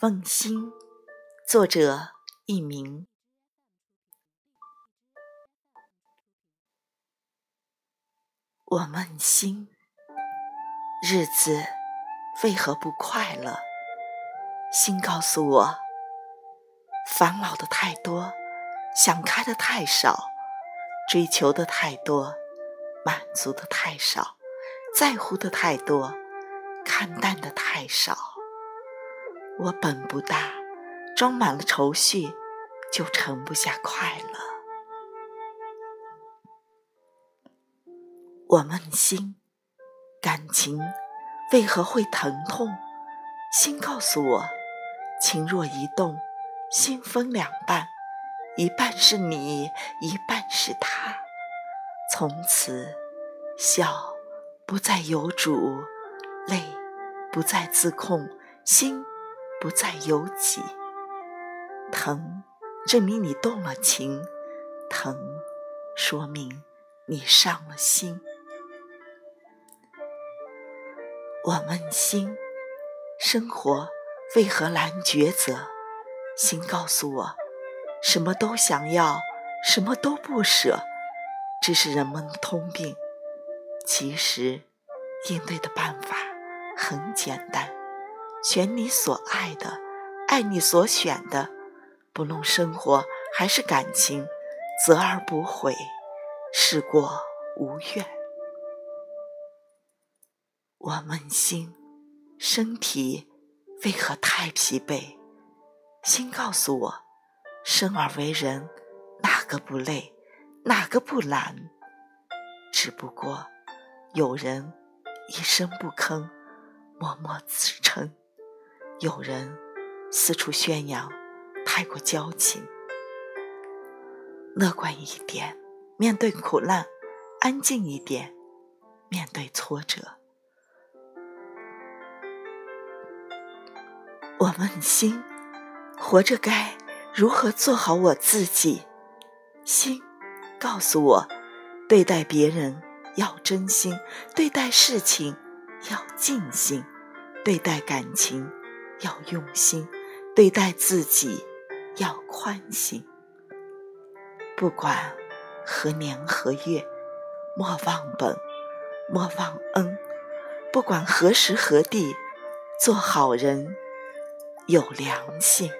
梦心，作者佚名。我梦心，日子为何不快乐？心告诉我，烦恼的太多，想开的太少，追求的太多，满足的太少，在乎的太多，看淡的太少。我本不大，装满了愁绪，就盛不下快乐。我问心，感情为何会疼痛？心告诉我，情若一动，心分两半，一半是你，一半是他。从此，笑不再有主，泪不再自控，心。不再有己，疼证明你动了情，疼说明你伤了心。我问心，生活为何难抉择？心告诉我，什么都想要，什么都不舍，这是人们的通病。其实，应对的办法很简单。选你所爱的，爱你所选的，不论生活还是感情，择而不悔，事过无怨。我问心，身体为何太疲惫？心告诉我，生而为人，哪个不累，哪个不难？只不过有人一声不吭，默默自撑。有人四处宣扬，太过矫情。乐观一点，面对苦难；安静一点，面对挫折。我问心，活着该如何做好我自己？心告诉我，对待别人要真心，对待事情要尽心，对待感情。要用心对待自己，要宽心。不管何年何月，莫忘本，莫忘恩。不管何时何地，做好人，有良心。